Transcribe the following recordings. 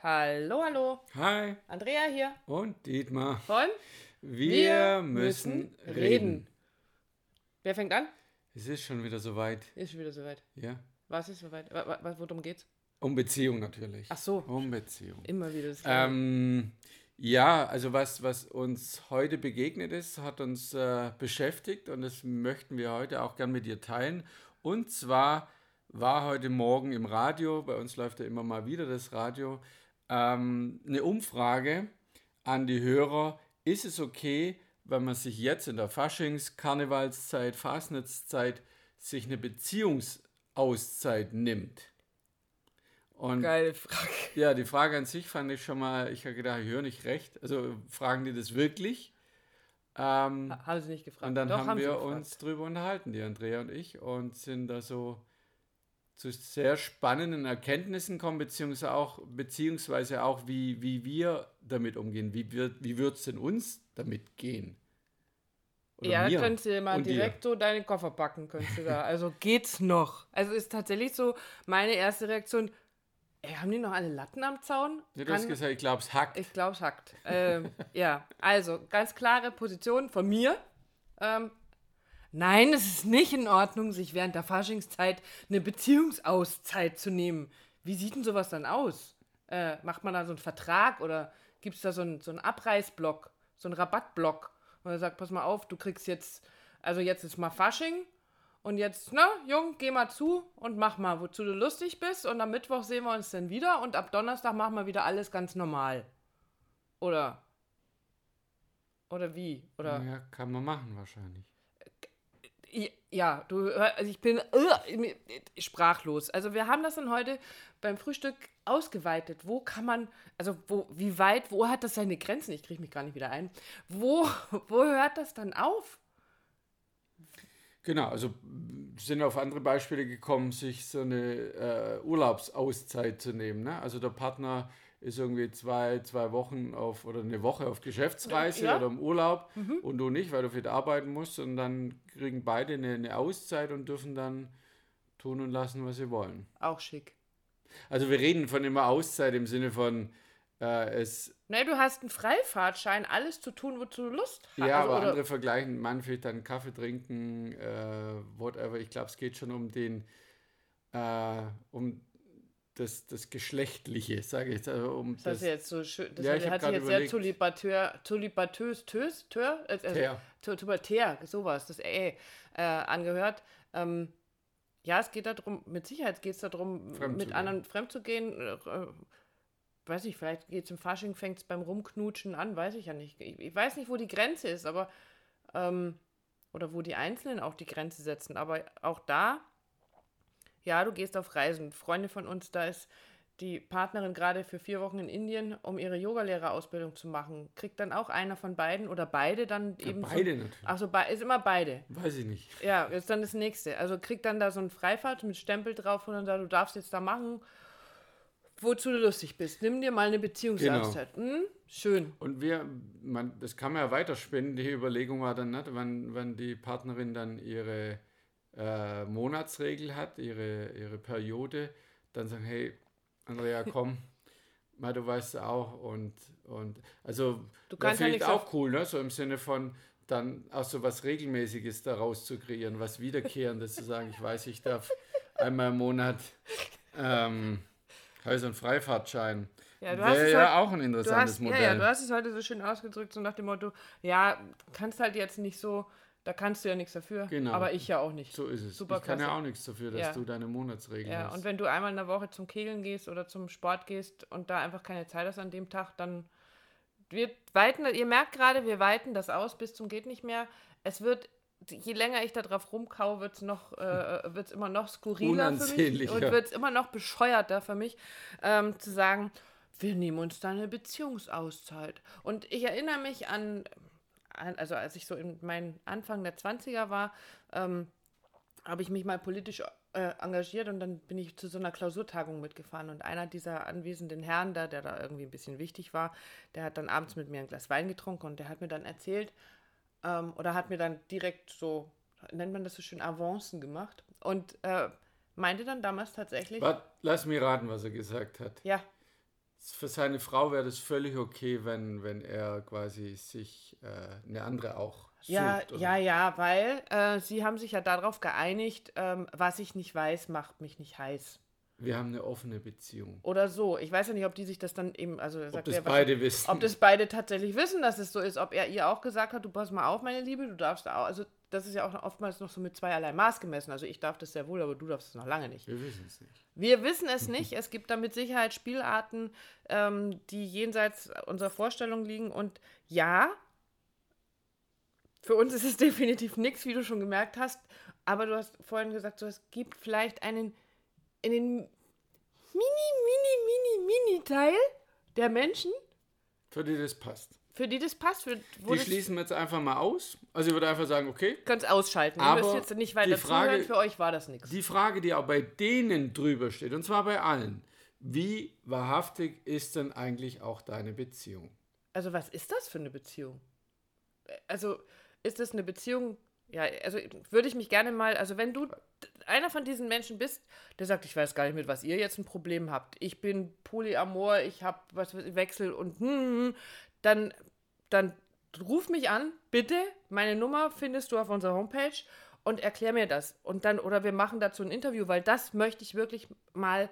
Hallo, hallo. Hi. Andrea hier. Und Dietmar. Von Wir, Wir müssen, müssen reden. reden. Wer fängt an? Es ist schon wieder soweit. Ist schon wieder soweit. Ja. Was ist soweit? Wa- Worum geht's? Um Beziehung natürlich. Ach so. Um Beziehung. Immer wieder das. Ähm, ja, also was, was uns heute begegnet ist, hat uns äh, beschäftigt und das möchten wir heute auch gern mit dir teilen. Und zwar war heute Morgen im Radio, bei uns läuft ja immer mal wieder das Radio, ähm, eine Umfrage an die Hörer. Ist es okay, wenn man sich jetzt in der Faschings-, Karnevalszeit, Fastnetzzeit sich eine Beziehungsauszeit nimmt? Und Geile Frage. ja, die Frage an sich fand ich schon mal, ich habe gedacht, ich höre nicht recht. Also fragen die das wirklich? Ähm, Ha- Haben sie nicht gefragt. und dann Doch, haben sie wir uns drüber unterhalten, die Andrea und ich, und sind da so zu sehr spannenden Erkenntnissen kommen, beziehungsweise auch, beziehungsweise auch wie, wie wir damit umgehen. Wie, wird wie wird es denn uns damit gehen? Oder Ja, mir könntest du mal und dir. direkt so deine Koffer packen, könntest du da. Also geht's noch? Also ist tatsächlich so meine erste Reaktion, ey, haben die noch alle Latten am Zaun? Ja, du hast Kann- gesagt, ich glaube, es hackt. Ich glaube, es hackt. ähm, ja, also ganz klare Position von mir. Ähm, nein, es ist nicht in Ordnung, sich während der Faschingszeit eine Beziehungsauszeit zu nehmen. Wie sieht denn sowas dann aus? Äh, macht man da so einen Vertrag oder gibt es da so einen, so einen Abreißblock, so einen Rabattblock? Und er sagt, pass mal auf, du kriegst jetzt, also jetzt ist mal Fasching und jetzt, ne, Jung, geh mal zu und mach mal, wozu du lustig bist. Und am Mittwoch sehen wir uns dann wieder und ab Donnerstag machen wir wieder alles ganz normal. Oder? Oder wie? Oder? Ja, kann man machen wahrscheinlich. Ja, du, also ich bin mir- sprachlos. Also wir haben das dann heute beim Frühstück ausgeweitet. Wo kann man, also wo, wie weit, wo hat das seine Grenzen? Ich kriege mich gar nicht wieder ein. Wo, wo hört das dann auf? Genau, also sind auf andere Beispiele gekommen, sich so eine äh, Urlaubsauszeit zu nehmen. Ne? Also der Partner ist irgendwie zwei, zwei Wochen auf oder eine Woche auf Geschäftsreise Ja. Mhm. oder im Urlaub und du nicht, weil du viel arbeiten musst. Und dann kriegen beide eine, eine Auszeit und dürfen dann tun und lassen, was sie wollen. Auch schick. Also wir reden von immer Auszeit im Sinne von äh, es Ne, du hast einen Freifahrtschein, alles zu tun, wozu du Lust hast. Ja, also, aber andere vergleichen, man vielleicht dann Kaffee trinken, äh, whatever. Ich glaube, es geht schon um den, äh, um das, das Geschlechtliche, sage ich jetzt. Also um Das ist das, jetzt so schön. Das Ja, hat, ich hat sich jetzt sehr überlegt. tulipateur, tulipatös, tös, tör, äh, äh, Tär. tu- tulipateur, sowas, das äh, äh, angehört. Ähm, ja, es geht darum, mit Sicherheit geht es darum, Fremd mit anderen fremd zu gehen. Äh, weiß ich, vielleicht geht es im Fasching, fängt es beim Rumknutschen an, weiß ich ja nicht. Ich, ich weiß nicht, wo die Grenze ist, aber ähm, oder wo die Einzelnen auch die Grenze setzen. Aber auch da, ja, du gehst auf Reisen. Freunde von uns, da ist die Partnerin gerade für vier Wochen in Indien, um ihre Yogalehrerausbildung zu machen. Kriegt dann auch einer von beiden oder beide dann Ja, eben. beide so, natürlich. Achso, be ist immer beide. Weiß ich nicht. Ja, ist dann das nächste. Also kriegt dann da so ein Freifahrt mit Stempel drauf und dann sagt, du darfst jetzt da machen, wozu du lustig bist. Nimm dir mal eine Beziehungsauszeit. Hm? Schön. Und wir, man, das kann man ja weiterspinnen. Die Überlegung war dann nicht, wenn, wenn die Partnerin dann ihre äh, Monatsregel hat, ihre, ihre Periode, dann sagen, hey, Andrea, komm, mal, du weißt ja auch. Und, und also, Du kannst ja auch cool, ne? so im Sinne von, dann auch so was Regelmäßiges daraus zu kreieren, was Wiederkehrendes zu sagen, ich weiß, ich darf einmal im Monat ähm, Häuser- und Freifahrtschein. Ja, du hast Wäre ja heute- auch ein interessantes hast, ja, Modell. ja, du hast es heute so schön ausgedrückt, so nach dem Motto, ja, kannst halt jetzt nicht so, da kannst du ja nichts dafür, Genau. aber ich ja auch nicht. So ist es. Super ich kann ja auch nichts dafür, dass Ja. du deine Monatsregel Ja, hast. und wenn du einmal in der Woche zum Kegeln gehst oder zum Sport gehst und da einfach keine Zeit hast an dem Tag, dann wir weiten, ihr merkt gerade, wir weiten das aus bis zum geht nicht mehr. Es wird, je länger ich da drauf rumkau, wird es noch, äh, wird's immer noch skurriler für mich und wird es immer noch bescheuerter für mich, ähm, zu sagen, wir nehmen uns da eine Beziehungsauszeit. Und ich erinnere mich an also als ich so in meinen Anfang der 20er war, ähm, habe ich mich mal politisch äh, engagiert und dann bin ich zu so einer Klausurtagung mitgefahren. Und einer dieser anwesenden Herren da, der da irgendwie ein bisschen wichtig war, der hat dann abends mit mir ein Glas Wein getrunken und der hat mir dann erzählt ähm, oder hat mir dann direkt so, nennt man das so schön, Avancen gemacht. Und äh, meinte dann damals tatsächlich, Wart, lass mich raten, was er gesagt hat. ja, für seine Frau wäre das völlig okay, wenn, wenn er quasi sich äh, eine andere auch sucht. Ja, oder? ja, ja, weil äh, sie haben sich ja darauf geeinigt, ähm, was ich nicht weiß, macht mich nicht heiß. Wir haben eine offene Beziehung. Oder so. Ich weiß ja nicht, ob die sich das dann eben, also er sagt das ja beide wissen. Ob das beide tatsächlich wissen, dass es so ist, ob er ihr auch gesagt hat, du pass mal auf, meine Liebe, du darfst da auch, also das ist ja auch oftmals noch so mit zweierlei Maß gemessen. Also ich darf das sehr wohl, aber du darfst es noch lange nicht. Wir wissen es nicht. Wir wissen es nicht. Es gibt da mit Sicherheit Spielarten, ähm, die jenseits unserer Vorstellung liegen. Und ja, für uns ist es definitiv nichts, wie du schon gemerkt hast. Aber du hast vorhin gesagt, so, es gibt vielleicht einen, einen mini, mini, mini, mini Teil der Menschen, Für die das passt. für die das passt. Für, Die schließen wir jetzt einfach mal aus. Also ich würde einfach sagen, okay, ihr ausschalten. Ihr Aber müsst jetzt nicht weiter Frage- zuhören. Für euch war das nichts. die Frage, die auch bei denen drüber steht, und zwar bei allen, wie wahrhaftig ist denn eigentlich auch deine Beziehung? Also, was ist das für eine Beziehung? Also, ist das eine Beziehung? Ja, also würde ich mich gerne mal, also wenn du einer von diesen Menschen bist, der sagt, ich weiß gar nicht, mit was ihr jetzt ein Problem habt. Ich bin Polyamor, ich habe was Wechsel und hm, hm, dann, dann ruf mich an, bitte. Meine Nummer findest du auf unserer Homepage und erklär mir das. Und dann, oder wir machen dazu ein Interview, weil das möchte ich wirklich mal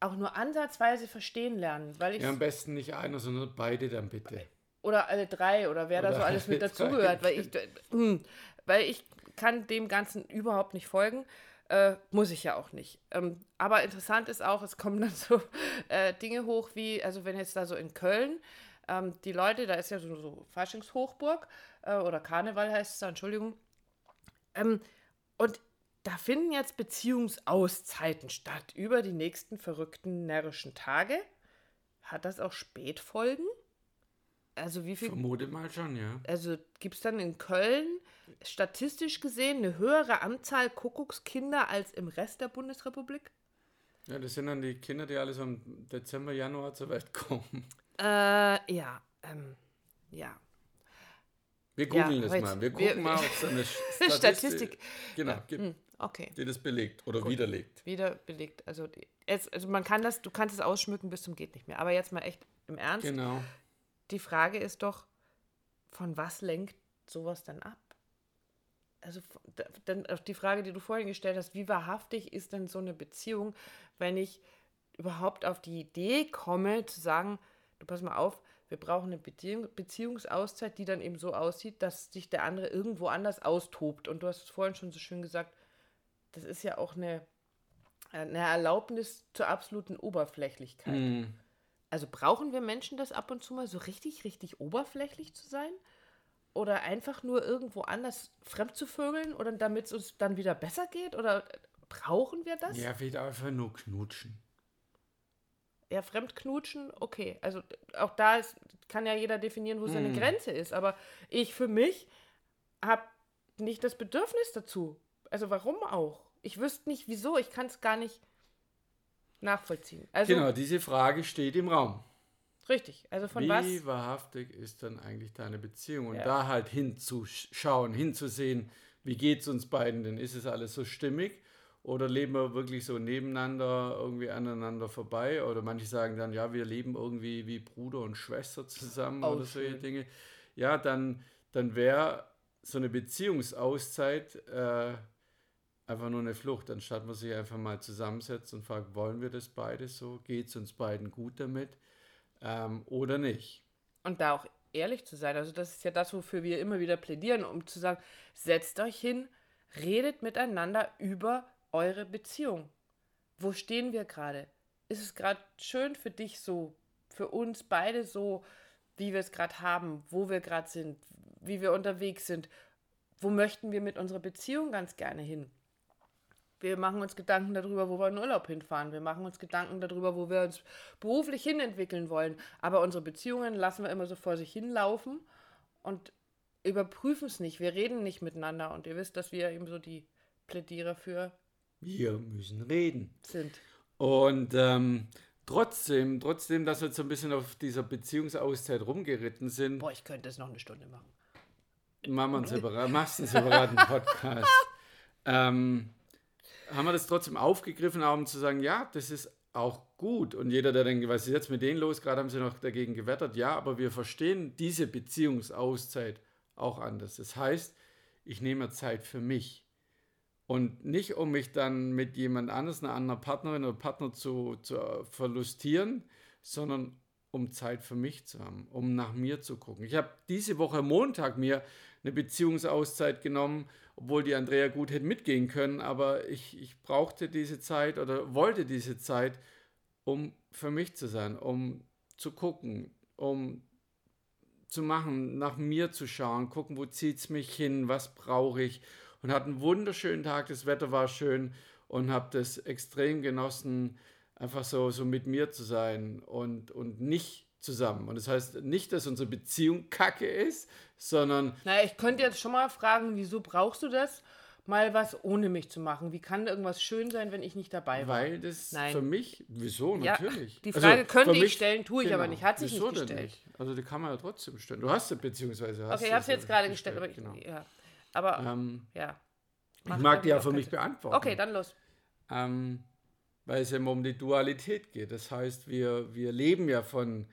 auch nur ansatzweise verstehen lernen. Weil ich Ja, am besten nicht einer, sondern beide dann bitte. oder alle drei oder wer da Oder so alles mit dazugehört, weil ich, hm, weil ich kann dem Ganzen überhaupt nicht folgen. Äh, muss ich ja auch nicht. Ähm, aber interessant ist auch, es kommen dann so äh, Dinge hoch wie, also wenn jetzt da so in Köln, ähm, die Leute, da ist ja so, so Faschingshochburg äh, oder Karneval heißt es da, Entschuldigung. Ähm, und da finden jetzt Beziehungsauszeiten statt über die nächsten verrückten närrischen Tage. Hat das auch Spätfolgen? Also wie viel Vermute mal schon, ja. also gibt es dann in Köln statistisch gesehen eine höhere Anzahl Kuckuckskinder als im Rest der Bundesrepublik? Ja, das sind dann die Kinder, die alle so im Dezember, Januar zur Welt kommen. Äh, ja, ähm, ja. Wir googeln das wait, mal. Wir wir- gucken mal, ob es eine Statistik, Statistik. Genau, gibt, Hm, okay, die das belegt oder widerlegt. wieder belegt. Also, jetzt, also man kann das, du kannst es ausschmücken bis zum geht nicht mehr. Aber jetzt mal echt im Ernst. Genau. Die Frage ist doch, von was lenkt sowas dann ab? Also dann auf die Frage, die du vorhin gestellt hast, wie wahrhaftig ist denn so eine Beziehung, wenn ich überhaupt auf die Idee komme zu sagen, du pass mal auf, wir brauchen eine Beziehung, Beziehungsauszeit, die dann eben so aussieht, dass sich der andere irgendwo anders austobt. Und du hast es vorhin schon so schön gesagt, das ist ja auch eine, eine Erlaubnis zur absoluten Oberflächlichkeit. Hm. Also brauchen wir Menschen das ab und zu mal so richtig, richtig oberflächlich zu sein? Oder einfach nur irgendwo anders fremd zu vögeln oder damit es uns dann wieder besser geht? Oder brauchen wir das? Ja, vielleicht einfach nur knutschen. Ja, fremdknutschen, okay. Also auch da ist, kann ja jeder definieren, wo seine Mm. Grenze ist. Aber ich für mich habe nicht das Bedürfnis dazu. Also warum auch? Ich wüsste nicht, wieso. Ich kann es gar nicht nachvollziehen. Also Genau, diese Frage steht im Raum. richtig. Also von Wie was? wahrhaftig ist dann eigentlich deine Beziehung? Und Ja. da halt hinzuschauen, hinzusehen, wie geht es uns beiden denn? Ist es alles so stimmig? Oder leben wir wirklich so nebeneinander, irgendwie aneinander vorbei? Oder manche sagen dann, ja, wir leben irgendwie wie Bruder und Schwester zusammen Oh, oder solche schön. Dinge. Ja, dann, dann wäre so eine Beziehungsauszeit äh, einfach nur eine Flucht, anstatt man sich einfach mal zusammensetzt und fragt, wollen wir das beide so? Geht es uns beiden gut damit? Ähm, oder nicht? Und da auch ehrlich zu sein. Also das ist ja das, wofür wir immer wieder plädieren, um zu sagen, setzt euch hin, redet miteinander über eure Beziehung. Wo stehen wir gerade? Ist es gerade schön für dich so, für uns beide so, wie wir es gerade haben, wo wir gerade sind, wie wir unterwegs sind? Wo möchten wir mit unserer Beziehung ganz gerne hin? Wir machen uns Gedanken darüber, wo wir in Urlaub hinfahren. Wir machen uns Gedanken darüber, wo wir uns beruflich hinentwickeln wollen. Aber unsere Beziehungen lassen wir immer so vor sich hinlaufen und überprüfen es nicht. Wir reden nicht miteinander. Und ihr wisst, dass wir eben so die Plädierer für Wir müssen reden. sind. Und ähm, trotzdem, trotzdem, dass wir jetzt so ein bisschen auf dieser Beziehungsauszeit rumgeritten sind, Boah, ich könnte es noch eine Stunde machen. machen wir einen separat, machst einen separaten Podcast. ähm, haben wir das trotzdem aufgegriffen, um zu sagen, ja, das ist auch gut. Und jeder, der denkt, was ist jetzt mit denen los? Gerade haben sie noch dagegen gewettert. Ja, aber wir verstehen diese Beziehungsauszeit auch anders. Das heißt, ich nehme Zeit für mich. Und nicht, um mich dann mit jemand anders, einer anderen Partnerin oder Partner zu, zu verlustieren, sondern um Zeit für mich zu haben, um nach mir zu gucken. Ich habe diese Woche Montag mir eine Beziehungsauszeit genommen, obwohl die Andrea gut hätte mitgehen können, aber ich, ich brauchte diese Zeit oder wollte diese Zeit, um für mich zu sein, um zu gucken, um zu machen, nach mir zu schauen, gucken, wo zieht es mich hin, was brauche ich. Und hatte einen wunderschönen Tag, das Wetter war schön und habe das extrem genossen, einfach so, so mit mir zu sein und, und nicht zusammen. Und das heißt nicht, dass unsere Beziehung kacke ist, sondern. Naja, ich könnte jetzt schon mal fragen, wieso brauchst du das? Mal was ohne mich zu machen. Wie kann irgendwas schön sein, wenn ich nicht dabei war? Weil das Nein. für mich, wieso, ja, natürlich. Die Frage also, könnte ich stellen, tue ich genau. aber nicht. Hat sich wieso nicht gestellt. Nicht? Also die kann man ja trotzdem stellen. Du hast sie, beziehungsweise hast Okay, ich habe sie jetzt gerade gestellt, aber, genau. ich, ja. aber ähm, ja. Ich mag die ja für mich beantworten. Okay, dann los. Ähm, weil es immer um die Dualität geht. Das heißt, wir, wir leben ja von,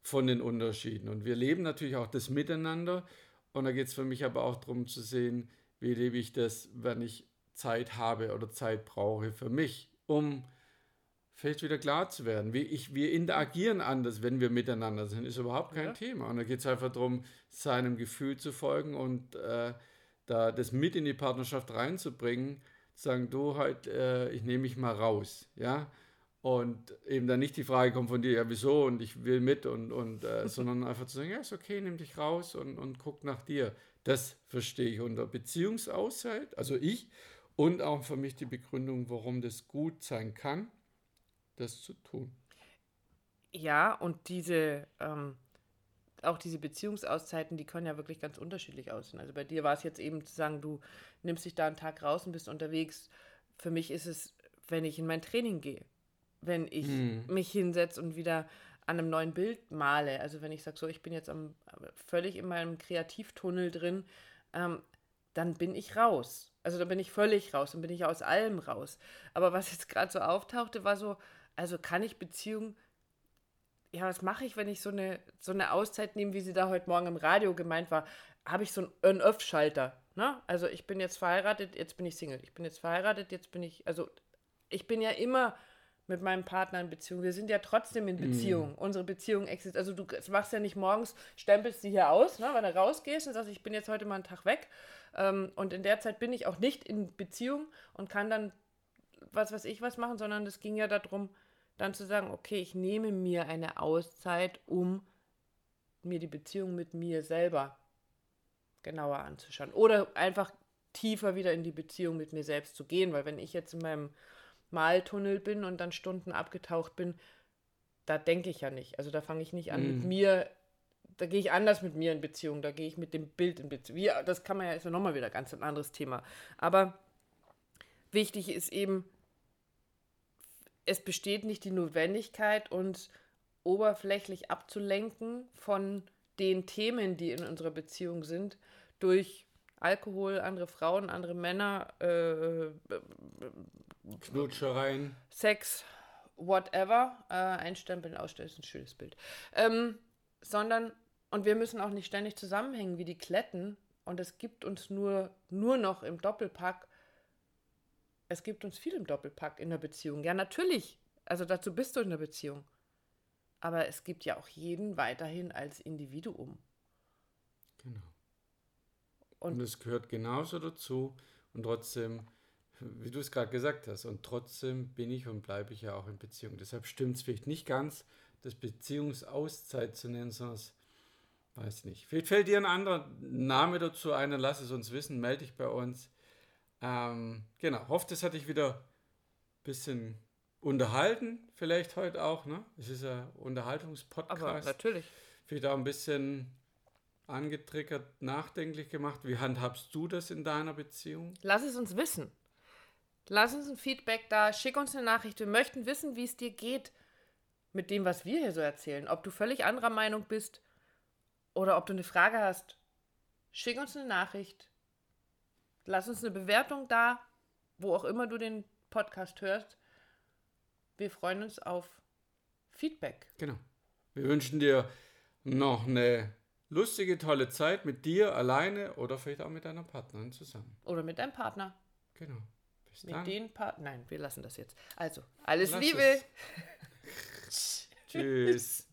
von den Unterschieden und wir leben natürlich auch das Miteinander. Und da geht es für mich aber auch darum zu sehen, wie lebe ich das, wenn ich Zeit habe oder Zeit brauche für mich, um vielleicht wieder klar zu werden. Wie ich, wir interagieren anders, wenn wir miteinander sind, ist überhaupt kein ja. Thema. Und da geht es einfach darum, seinem Gefühl zu folgen und äh, da das mit in die Partnerschaft reinzubringen, sagen, du halt, äh, ich nehme mich mal raus, ja. Und eben dann nicht die Frage kommt von dir, ja, wieso und ich will mit und, und äh, sondern einfach zu sagen, ja, ist okay, nimm dich raus und, und guck nach dir. Das verstehe ich unter Beziehungsauszeit, also ich, und auch für mich die Begründung, warum das gut sein kann, das zu tun. Ja, und diese, ähm, auch diese Beziehungsauszeiten, die können ja wirklich ganz unterschiedlich aussehen. Also bei dir war es jetzt eben zu sagen, du nimmst dich da einen Tag raus und bist unterwegs. Für mich ist es, wenn ich in mein Training gehe, wenn ich hm. mich hinsetze und wieder an einem neuen Bild male. Also wenn ich sage, so, ich bin jetzt am, völlig in meinem Kreativtunnel drin, ähm, dann bin ich raus. Also dann bin ich völlig raus, dann bin ich aus allem raus. Aber was jetzt gerade so auftauchte, war so, also kann ich Beziehungen ja, was mache ich, wenn ich so eine, so eine Auszeit nehme, wie sie da heute Morgen im Radio gemeint war? Habe ich so einen On-Off-Schalter. Ne? Also ich bin jetzt verheiratet, jetzt bin ich Single. Ich bin jetzt verheiratet, jetzt bin ich, also ich bin ja immer mit meinem Partner in Beziehung. Wir sind ja trotzdem in Beziehung. Mm. Unsere Beziehung existiert. Also du machst ja nicht morgens, stempelst sie hier aus, ne, wenn du rausgehst und sagst, ich bin jetzt heute mal einen Tag weg. Ähm, und in der Zeit bin ich auch nicht in Beziehung und kann dann was weiß ich was machen, sondern es ging ja darum, dann zu sagen, okay, ich nehme mir eine Auszeit, um mir die Beziehung mit mir selber genauer anzuschauen. Oder einfach tiefer wieder in die Beziehung mit mir selbst zu gehen, weil wenn ich jetzt in meinem Maltunnel bin und dann Stunden abgetaucht bin, da denke ich ja nicht. Also da fange ich nicht an mm. mit mhm. mir, da gehe ich anders mit mir in Beziehung, da gehe ich mit dem Bild in Beziehung. Ja, das kann man ja, ist ja nochmal wieder ganz ein anderes Thema. Aber wichtig ist eben, es besteht nicht die Notwendigkeit, uns oberflächlich abzulenken von den Themen, die in unserer Beziehung sind, durch Alkohol, andere Frauen, andere Männer, äh, Knutschereien, Sex, whatever. Äh, einstempeln, ausstellen ist ein schönes Bild. Ähm, sondern, und wir müssen auch nicht ständig zusammenhängen wie die Kletten. Und es gibt uns nur, nur noch im Doppelpack es gibt uns viel im Doppelpack in der Beziehung. Ja, natürlich. Also dazu bist du in der Beziehung. Aber es gibt ja auch jeden weiterhin als Individuum. Genau. Und, es gehört genauso dazu. Und trotzdem, wie du es gerade gesagt hast, und trotzdem bin ich und bleibe ich ja auch in Beziehung. Deshalb stimmt es vielleicht nicht ganz, das Beziehungsauszeit zu nennen, sondern es weiß nicht. Vielleicht fällt dir ein anderer Name dazu ein, dann lass es uns wissen, melde dich bei uns. Ähm, genau, hoffe, das hat dich wieder ein bisschen unterhalten, vielleicht heute auch. Ne? Es ist ein Unterhaltungspodcast. Aber natürlich. Vielleicht auch ein bisschen angetriggert, nachdenklich gemacht. Wie handhabst du das in deiner Beziehung? Lass es uns wissen. Lass uns ein Feedback da, schick uns eine Nachricht. Wir möchten wissen, wie es dir geht mit dem, was wir hier so erzählen. Ob du völlig anderer Meinung bist oder ob du eine Frage hast. Schick uns eine Nachricht. Lass uns eine Bewertung da, wo auch immer du den Podcast hörst. wir freuen uns auf Feedback. Genau. Wir wünschen dir noch eine lustige, tolle Zeit mit dir alleine oder vielleicht auch mit deiner Partnerin zusammen. Oder mit deinem Partner. Genau. Bis mit dann. den Partnern. Nein, wir lassen das jetzt. Also, alles Lass Liebe. Tschüss.